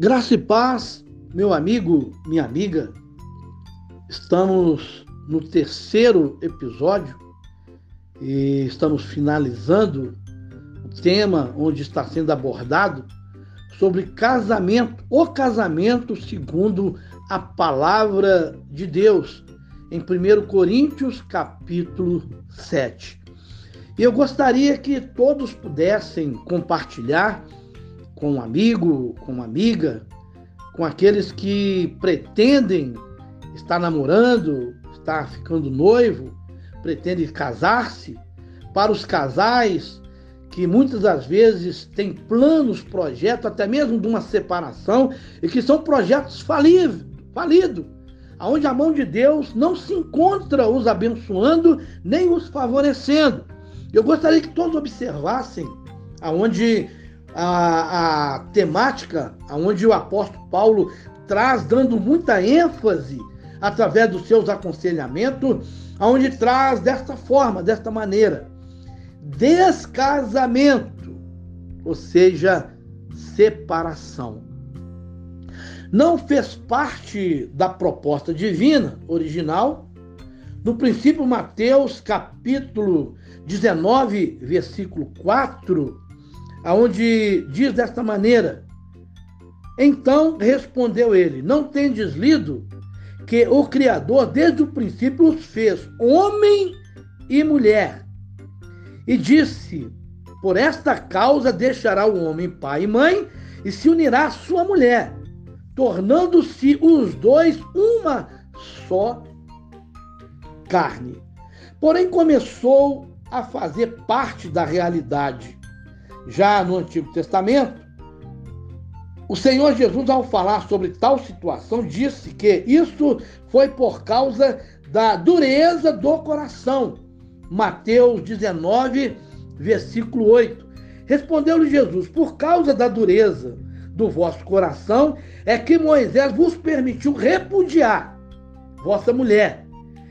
Graça e paz, meu amigo, minha amiga. Estamos no terceiro episódio e estamos finalizando o tema onde está sendo abordado sobre casamento, o casamento segundo a palavra de Deus, em 1 Coríntios, capítulo 7. E eu gostaria que todos pudessem compartilhar com um amigo, com uma amiga, com aqueles que pretendem estar namorando, estar ficando noivo, pretendem casar-se, para os casais que muitas das vezes têm planos, projetos, até mesmo de uma separação, e que são projetos falidos, falidos, onde a mão de Deus não se encontra os abençoando nem os favorecendo. Eu gostaria que todos observassem aonde a, a temática onde o apóstolo Paulo traz, dando muita ênfase através dos seus aconselhamentos, onde traz desta forma, desta maneira, descasamento, ou seja, separação. Não fez parte da proposta divina original. No princípio, Mateus capítulo 19, versículo 4, aonde diz desta maneira: Então respondeu ele: Não tendes lido que o Criador desde o princípio os fez homem e mulher. E disse: Por esta causa deixará o homem pai e mãe e se unirá à sua mulher, tornando-se os dois uma só carne. Porém começou a fazer parte da realidade já no Antigo Testamento, o Senhor Jesus, ao falar sobre tal situação, disse que isso foi por causa da dureza do coração. Mateus 19, versículo 8. Respondeu-lhe Jesus: Por causa da dureza do vosso coração é que Moisés vos permitiu repudiar vossa mulher.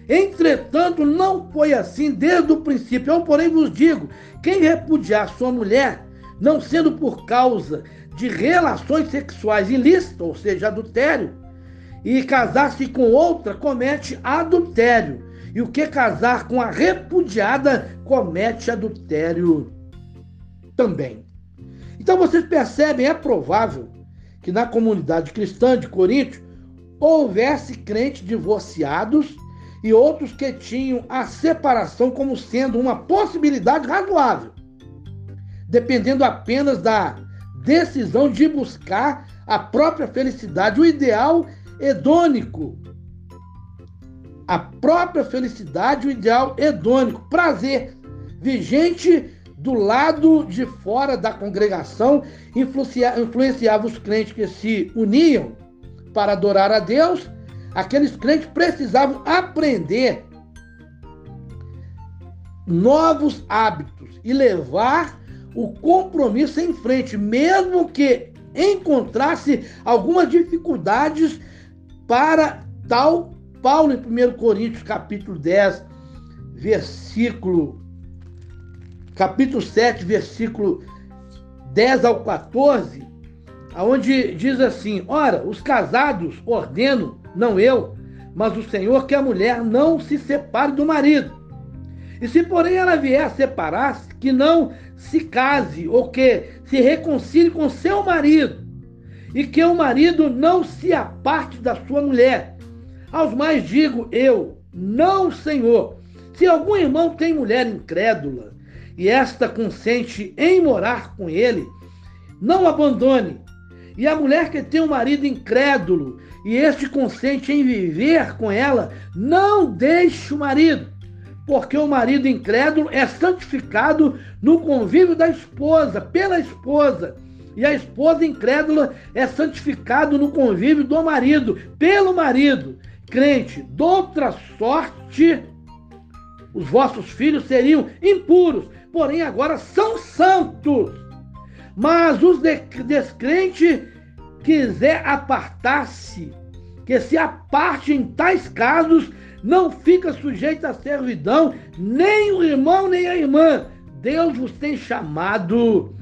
Entretanto, não foi assim desde o princípio. Eu, porém, vos digo: quem repudiar sua mulher, não sendo por causa de relações sexuais ilícitas, ou seja, adultério, e casar-se com outra, comete adultério. E o que casar com a repudiada comete adultério também. Então vocês percebem, é provável que na comunidade cristã de Corinto houvesse crentes divorciados e outros que tinham a separação como sendo uma possibilidade razoável dependendo apenas da decisão de buscar a própria felicidade, o ideal hedônico. A própria felicidade, o ideal hedônico, prazer vigente do lado de fora da congregação, influenciava os crentes que se uniam para adorar a Deus. Aqueles crentes precisavam aprender novos hábitos e levar o compromisso em frente, mesmo que encontrasse algumas dificuldades para tal Paulo em 1 Coríntios capítulo 10, versículo capítulo 7, versículo 10 ao 14, aonde diz assim: Ora, os casados ordeno, não eu, mas o Senhor que a mulher não se separe do marido. E se porém ela vier a separar-se, que não se case ou que se reconcilie com seu marido, e que o marido não se aparte da sua mulher. Aos mais digo eu, não, Senhor. Se algum irmão tem mulher incrédula e esta consente em morar com ele, não abandone. E a mulher que tem um marido incrédulo e este consente em viver com ela, não deixe o marido porque o marido incrédulo é santificado no convívio da esposa, pela esposa. E a esposa incrédula é santificado no convívio do marido, pelo marido. Crente, de outra sorte, os vossos filhos seriam impuros, porém agora são santos. Mas os descrentes quiser apartar-se, que se aparte em tais casos não fica sujeito à servidão, nem o irmão, nem a irmã. Deus vos tem chamado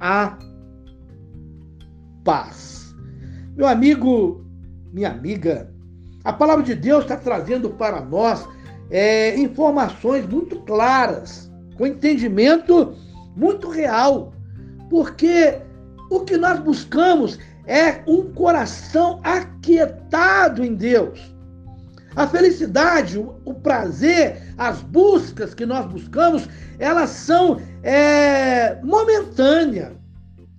a paz. Meu amigo, minha amiga, a palavra de Deus está trazendo para nós é, informações muito claras, com entendimento muito real, porque o que nós buscamos é um coração aquietado em Deus. A felicidade, o prazer, as buscas que nós buscamos, elas são é, momentâneas.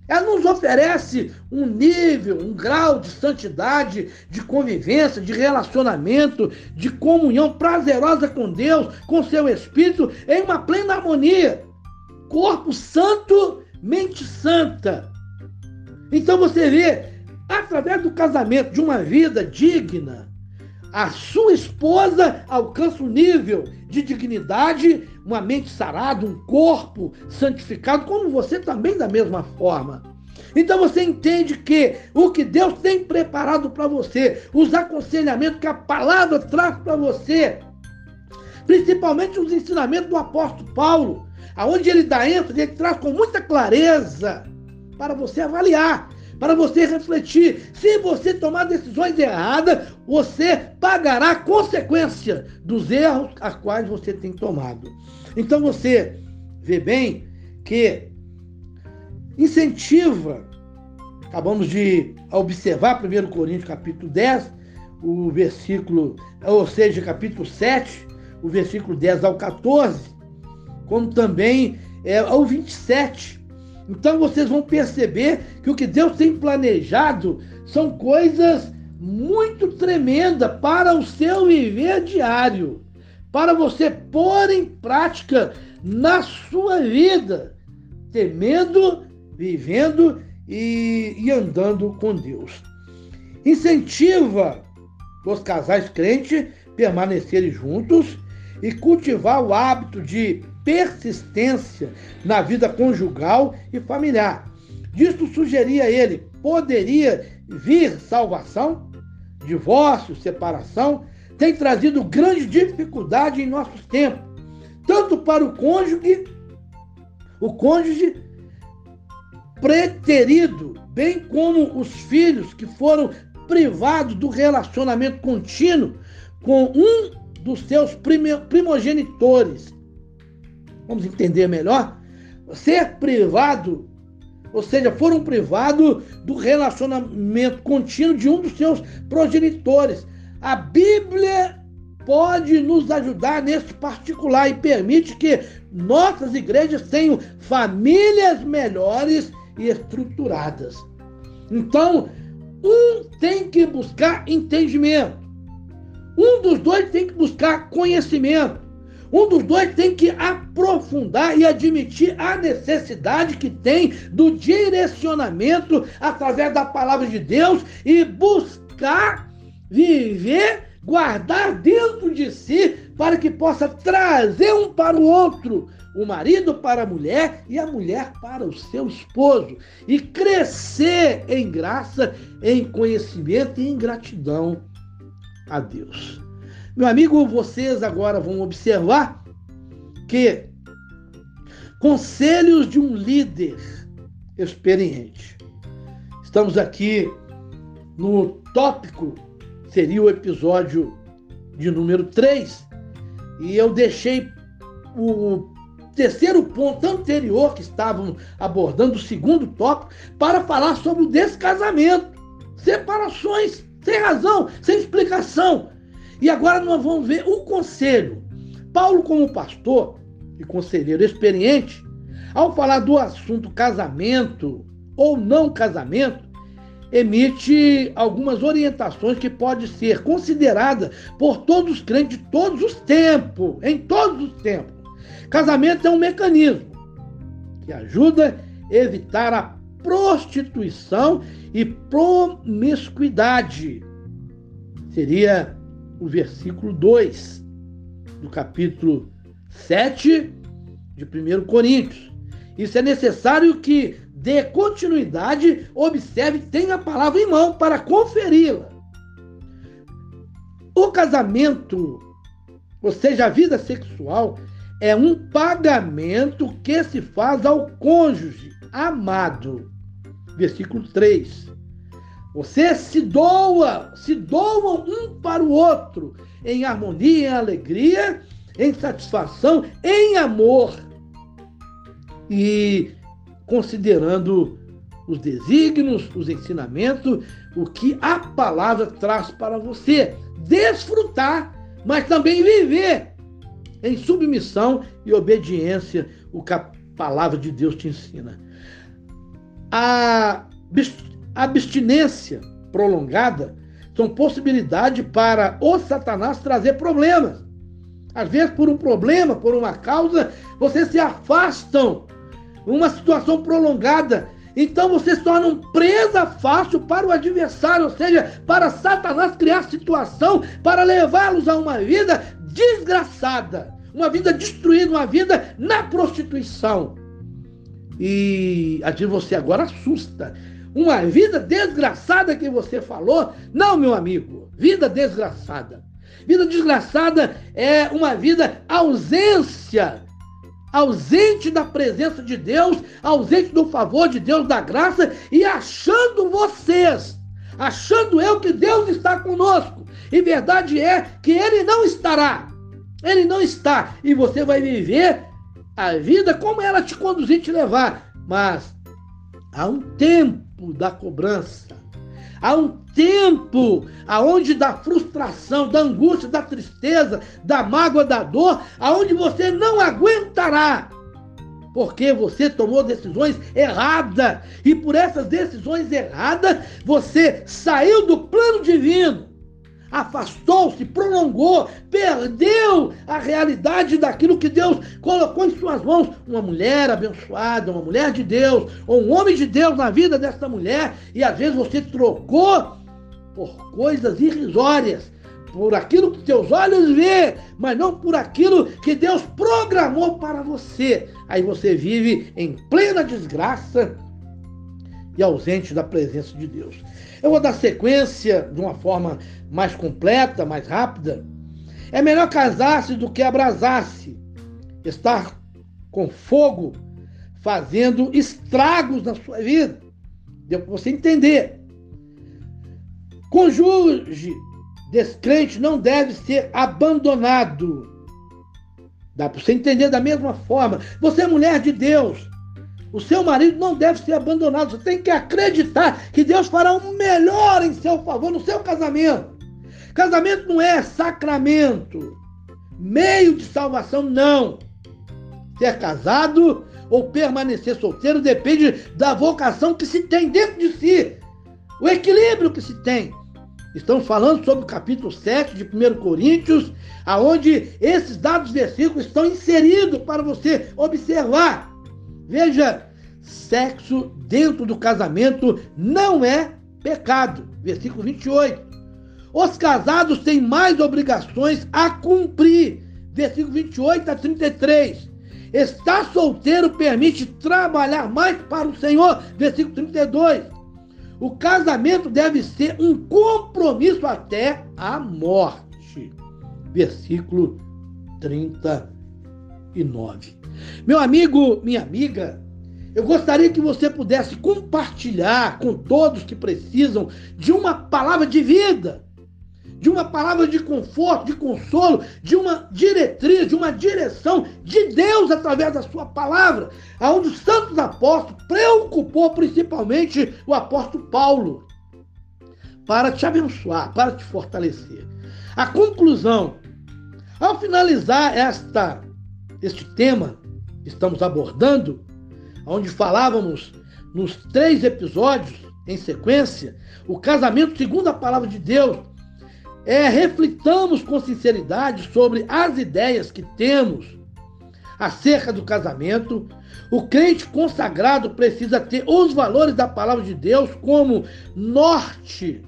Ela nos oferece um nível, um grau de santidade, de convivência, de relacionamento, de comunhão prazerosa com Deus, com seu Espírito, em uma plena harmonia. Corpo santo, mente santa. Então você vê, através do casamento, de uma vida digna, a sua esposa alcança um nível de dignidade, uma mente sarada, um corpo santificado, como você também da mesma forma. Então você entende que o que Deus tem preparado para você, os aconselhamentos que a palavra traz para você, principalmente os ensinamentos do apóstolo Paulo, aonde ele dá ênfase, ele traz com muita clareza para você avaliar para você refletir. Se você tomar decisões erradas, você pagará a consequência dos erros a quais você tem tomado. Então você vê bem que incentiva, acabamos de observar 1 Coríntios capítulo 10, o versículo, ou seja, capítulo 7, o versículo 10 ao 14, como também é, ao 27, então vocês vão perceber que o que Deus tem planejado são coisas muito tremendas para o seu viver diário, para você pôr em prática na sua vida, temendo, vivendo e, e andando com Deus. Incentiva os casais crentes permanecerem juntos e cultivar o hábito de persistência na vida conjugal e familiar. Disto sugeria ele, poderia vir salvação? Divórcio, separação, tem trazido grande dificuldade em nossos tempos, tanto para o cônjuge, o cônjuge preterido, bem como os filhos que foram privados do relacionamento contínuo com um dos seus primogenitores, vamos entender melhor, ser privado, ou seja, foram privados do relacionamento contínuo de um dos seus progenitores. A Bíblia pode nos ajudar nesse particular e permite que nossas igrejas tenham famílias melhores e estruturadas. Então, um tem que buscar entendimento, um dos dois tem que buscar conhecimento. Um dos dois tem que aprofundar e admitir a necessidade que tem do direcionamento através da palavra de Deus e buscar viver, guardar dentro de si para que possa trazer um para o outro, o marido para a mulher e a mulher para o seu esposo, e crescer em graça, em conhecimento e em gratidão a Deus. Meu amigo, vocês agora vão observar que conselhos de um líder experiente. Estamos aqui no tópico, seria o episódio de número 3, e eu deixei o terceiro ponto anterior que estávamos abordando, o segundo tópico, para falar sobre o descasamento, separações, sem razão, sem explicação. E agora nós vamos ver o conselho. Paulo, como pastor e conselheiro experiente, ao falar do assunto casamento ou não casamento, emite algumas orientações que pode ser considerada por todos os crentes de todos os tempos, em todos os tempos. Casamento é um mecanismo que ajuda a evitar a prostituição e promiscuidade. Seria o versículo 2 do capítulo 7 de 1 Coríntios. Isso é necessário que dê continuidade, observe, tenha a palavra em mão para conferi-la. O casamento, ou seja, a vida sexual, é um pagamento que se faz ao cônjuge amado. Versículo 3. Você se doa, se doam um para o outro, em harmonia, em alegria, em satisfação, em amor. E considerando os desígnios, os ensinamentos, o que a palavra traz para você. Desfrutar, mas também viver em submissão e obediência, o que a palavra de Deus te ensina. A abstinência prolongada são possibilidade para o Satanás trazer problemas. Às vezes, por um problema, por uma causa, vocês se afastam. Uma situação prolongada. Então você se torna um presa fácil para o adversário, ou seja, para Satanás criar situação para levá-los a uma vida desgraçada, uma vida destruída, uma vida na prostituição. E a de você agora assusta. Uma vida desgraçada que você falou? Não, meu amigo. Vida desgraçada. Vida desgraçada é uma vida ausência, ausente da presença de Deus, ausente do favor de Deus, da graça e achando vocês, achando eu que Deus está conosco. E verdade é que Ele não estará. Ele não está. E você vai viver a vida como ela te conduzir, te levar. Mas há um tempo da cobrança. Há um tempo aonde da frustração, da angústia, da tristeza, da mágoa, da dor, aonde você não aguentará. Porque você tomou decisões erradas. E por essas decisões erradas, você saiu do plano divino afastou-se, prolongou, perdeu a realidade daquilo que Deus colocou em suas mãos. Uma mulher abençoada, uma mulher de Deus, ou um homem de Deus na vida dessa mulher, e às vezes você trocou por coisas irrisórias, por aquilo que teus olhos vê, mas não por aquilo que Deus programou para você. Aí você vive em plena desgraça e ausente da presença de Deus. Eu vou dar sequência de uma forma mais completa, mais rápida. É melhor casar-se do que abrasar-se. Estar com fogo fazendo estragos na sua vida. Deu para você entender. Conjuge descrente não deve ser abandonado. Dá para você entender da mesma forma. Você é mulher de Deus. O seu marido não deve ser abandonado. Você tem que acreditar que Deus fará o melhor em seu favor no seu casamento. Casamento não é sacramento, meio de salvação, não. Ser casado ou permanecer solteiro depende da vocação que se tem dentro de si, o equilíbrio que se tem. Estamos falando sobre o capítulo 7 de 1 Coríntios, aonde esses dados versículos estão inseridos para você observar. Veja, sexo dentro do casamento não é pecado. Versículo 28. Os casados têm mais obrigações a cumprir. Versículo 28 a 33. Estar solteiro permite trabalhar mais para o Senhor. Versículo 32. O casamento deve ser um compromisso até a morte. Versículo 39. Meu amigo, minha amiga, eu gostaria que você pudesse compartilhar com todos que precisam de uma palavra de vida, de uma palavra de conforto, de consolo, de uma diretriz, de uma direção de Deus através da sua palavra, aonde os santos apóstolos preocupou principalmente o apóstolo Paulo para te abençoar, para te fortalecer. A conclusão, ao finalizar esta este tema estamos abordando, onde falávamos nos três episódios em sequência, o casamento segundo a palavra de Deus, é reflitamos com sinceridade sobre as ideias que temos acerca do casamento. O crente consagrado precisa ter os valores da palavra de Deus como norte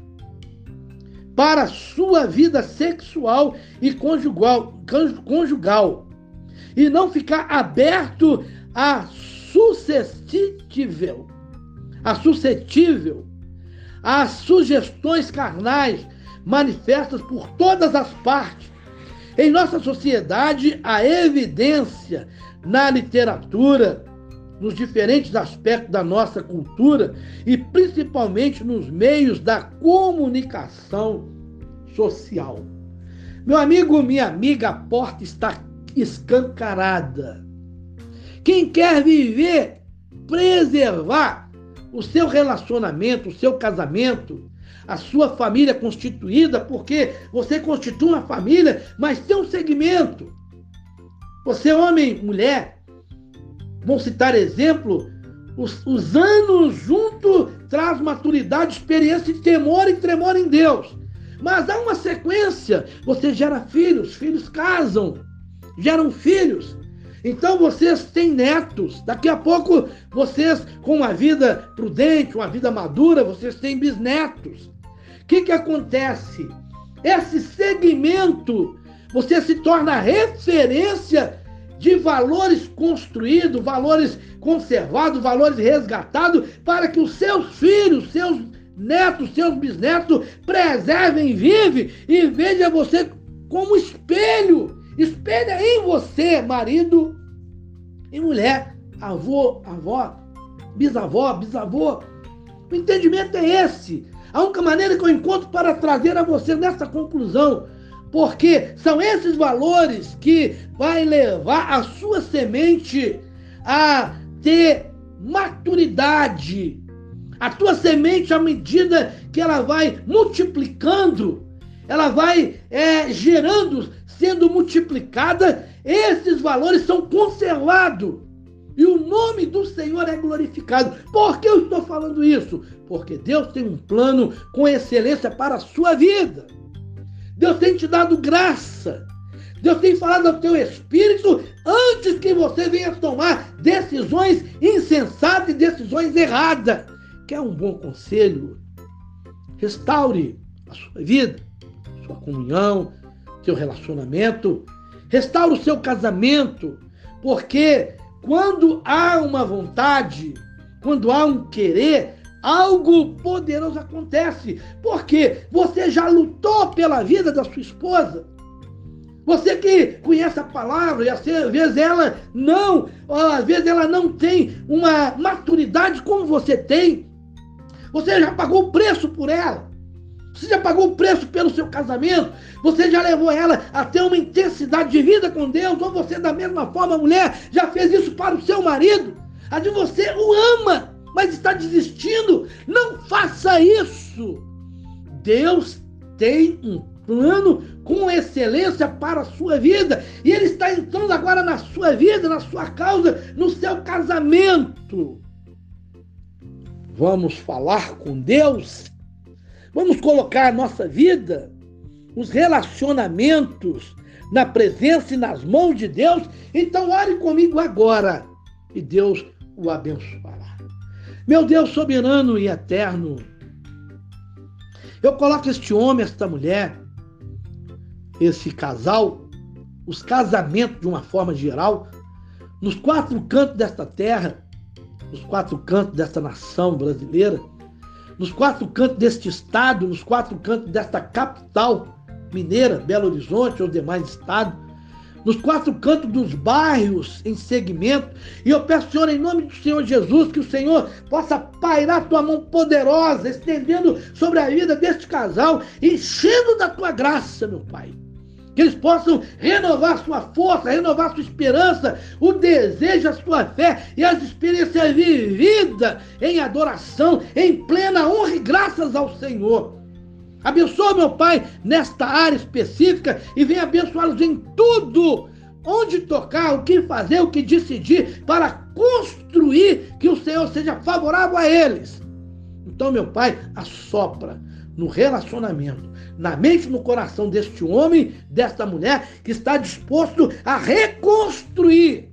para sua vida sexual e conjugal, conjugal e não ficar aberto a suscetível, a suscetível às sugestões carnais manifestas por todas as partes. Em nossa sociedade, a evidência na literatura nos diferentes aspectos da nossa cultura e principalmente nos meios da comunicação social. Meu amigo, minha amiga, a porta está escancarada. Quem quer viver, preservar o seu relacionamento, o seu casamento, a sua família constituída, porque você constitui uma família, mas tem um segmento. Você, homem, mulher, vão citar exemplo, os, os anos junto traz maturidade, experiência de temor e tremor em Deus. Mas há uma sequência. Você gera filhos, filhos casam, geram filhos. Então vocês têm netos. Daqui a pouco vocês, com uma vida prudente, uma vida madura, vocês têm bisnetos. O que, que acontece? Esse segmento, você se torna referência de valores construídos, valores conservados, valores resgatados, para que os seus filhos, seus netos, seus bisnetos preservem, vive e veja você como espelho. Espelha em você, marido e mulher, avô, avó, bisavó, bisavô. O entendimento é esse. A única maneira que eu encontro para trazer a você nessa conclusão porque são esses valores que vai levar a sua semente a ter maturidade. A tua semente, à medida que ela vai multiplicando, ela vai é, gerando, sendo multiplicada, esses valores são conservados. E o nome do Senhor é glorificado. Por que eu estou falando isso? Porque Deus tem um plano com excelência para a sua vida. Deus tem te dado graça. Deus tem falado ao teu espírito antes que você venha tomar decisões insensatas e decisões erradas. Quer um bom conselho? Restaure a sua vida, sua comunhão, seu relacionamento. Restaure o seu casamento, porque quando há uma vontade, quando há um querer, algo poderoso acontece. Porque você já lutou pela vida da sua esposa. Você que conhece a palavra e às vezes ela não, às vezes ela não tem uma maturidade como você tem. Você já pagou o preço por ela. Você já pagou o preço pelo seu casamento. Você já levou ela a ter uma intensidade de vida com Deus. Ou você, da mesma forma, mulher, já fez isso para o seu marido. A de você o ama mas está desistindo. Não faça isso. Deus tem um plano com excelência para a sua vida. E Ele está entrando agora na sua vida, na sua causa, no seu casamento. Vamos falar com Deus? Vamos colocar a nossa vida, os relacionamentos, na presença e nas mãos de Deus? Então, ore comigo agora e Deus o abençoará. Meu Deus soberano e eterno, eu coloco este homem, esta mulher, esse casal, os casamentos de uma forma geral, nos quatro cantos desta terra, nos quatro cantos desta nação brasileira, nos quatro cantos deste estado, nos quatro cantos desta capital mineira, Belo Horizonte ou demais estados, nos quatro cantos dos bairros em segmento. E eu peço, Senhor, em nome do Senhor Jesus, que o Senhor possa pairar a tua mão poderosa, estendendo sobre a vida deste casal, enchendo da tua graça, meu Pai. Que eles possam renovar sua força, renovar sua esperança, o desejo, a sua fé e as experiências vividas em adoração, em plena honra e graças ao Senhor. Abençoa, meu Pai, nesta área específica e venha abençoá-los em tudo. Onde tocar, o que fazer, o que decidir, para construir que o Senhor seja favorável a eles. Então, meu Pai, assopra no relacionamento, na mente no coração deste homem, desta mulher, que está disposto a reconstruir,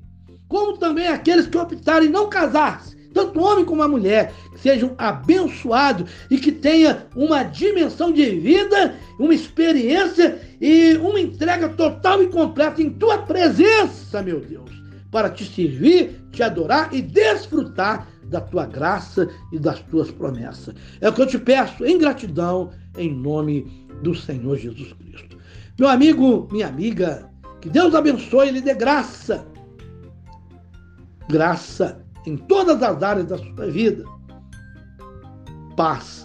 como também aqueles que optarem em não casar-se tanto homem como a mulher, sejam abençoados e que tenha uma dimensão de vida, uma experiência e uma entrega total e completa em tua presença, meu Deus, para te servir, te adorar e desfrutar da tua graça e das tuas promessas. É o que eu te peço em gratidão, em nome do Senhor Jesus Cristo. Meu amigo, minha amiga, que Deus abençoe e lhe dê graça. Graça em todas as áreas da sua vida, paz